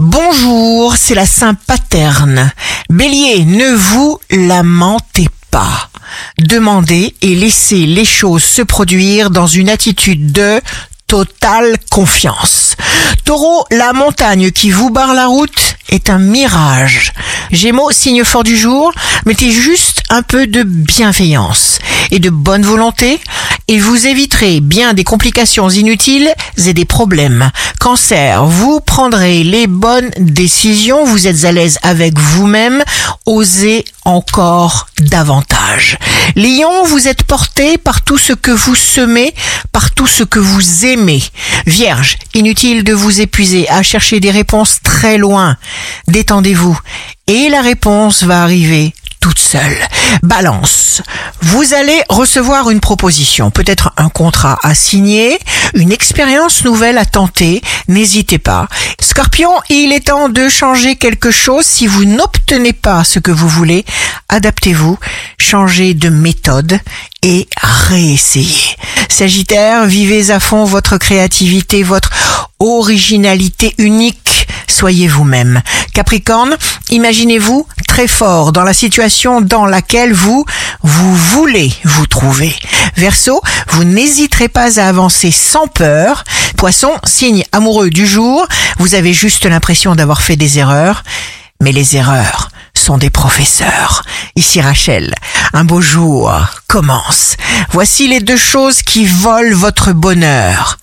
Bonjour, c'est la Saint Paterne. Bélier, ne vous lamentez pas. Demandez et laissez les choses se produire dans une attitude de totale confiance. Taureau, la montagne qui vous barre la route est un mirage. Gémeaux, signe fort du jour, mettez juste un peu de bienveillance et de bonne volonté et vous éviterez bien des complications inutiles et des problèmes. Cancer, vous prendrez les bonnes décisions, vous êtes à l'aise avec vous-même, osez encore davantage. Lion, vous êtes porté par tout ce que vous semez, par tout ce que vous aimez. Vierge, inutile de vous épuiser à chercher des réponses très loin. Détendez-vous et la réponse va arriver toute seule. Balance. Vous allez recevoir une proposition, peut-être un contrat à signer, une expérience nouvelle à tenter. N'hésitez pas. Scorpion, il est temps de changer quelque chose. Si vous n'obtenez pas ce que vous voulez, adaptez-vous, changez de méthode et réessayez. Sagittaire, vivez à fond votre créativité, votre originalité unique. Soyez vous-même. Capricorne, imaginez-vous très fort dans la situation dans laquelle vous, vous voulez vous trouver. Verseau, vous n'hésiterez pas à avancer sans peur. Poisson, signe amoureux du jour, vous avez juste l'impression d'avoir fait des erreurs, mais les erreurs sont des professeurs. Ici Rachel, un beau jour commence. Voici les deux choses qui volent votre bonheur.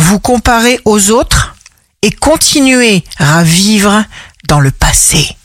Vous comparez aux autres et continuez à vivre dans le passé.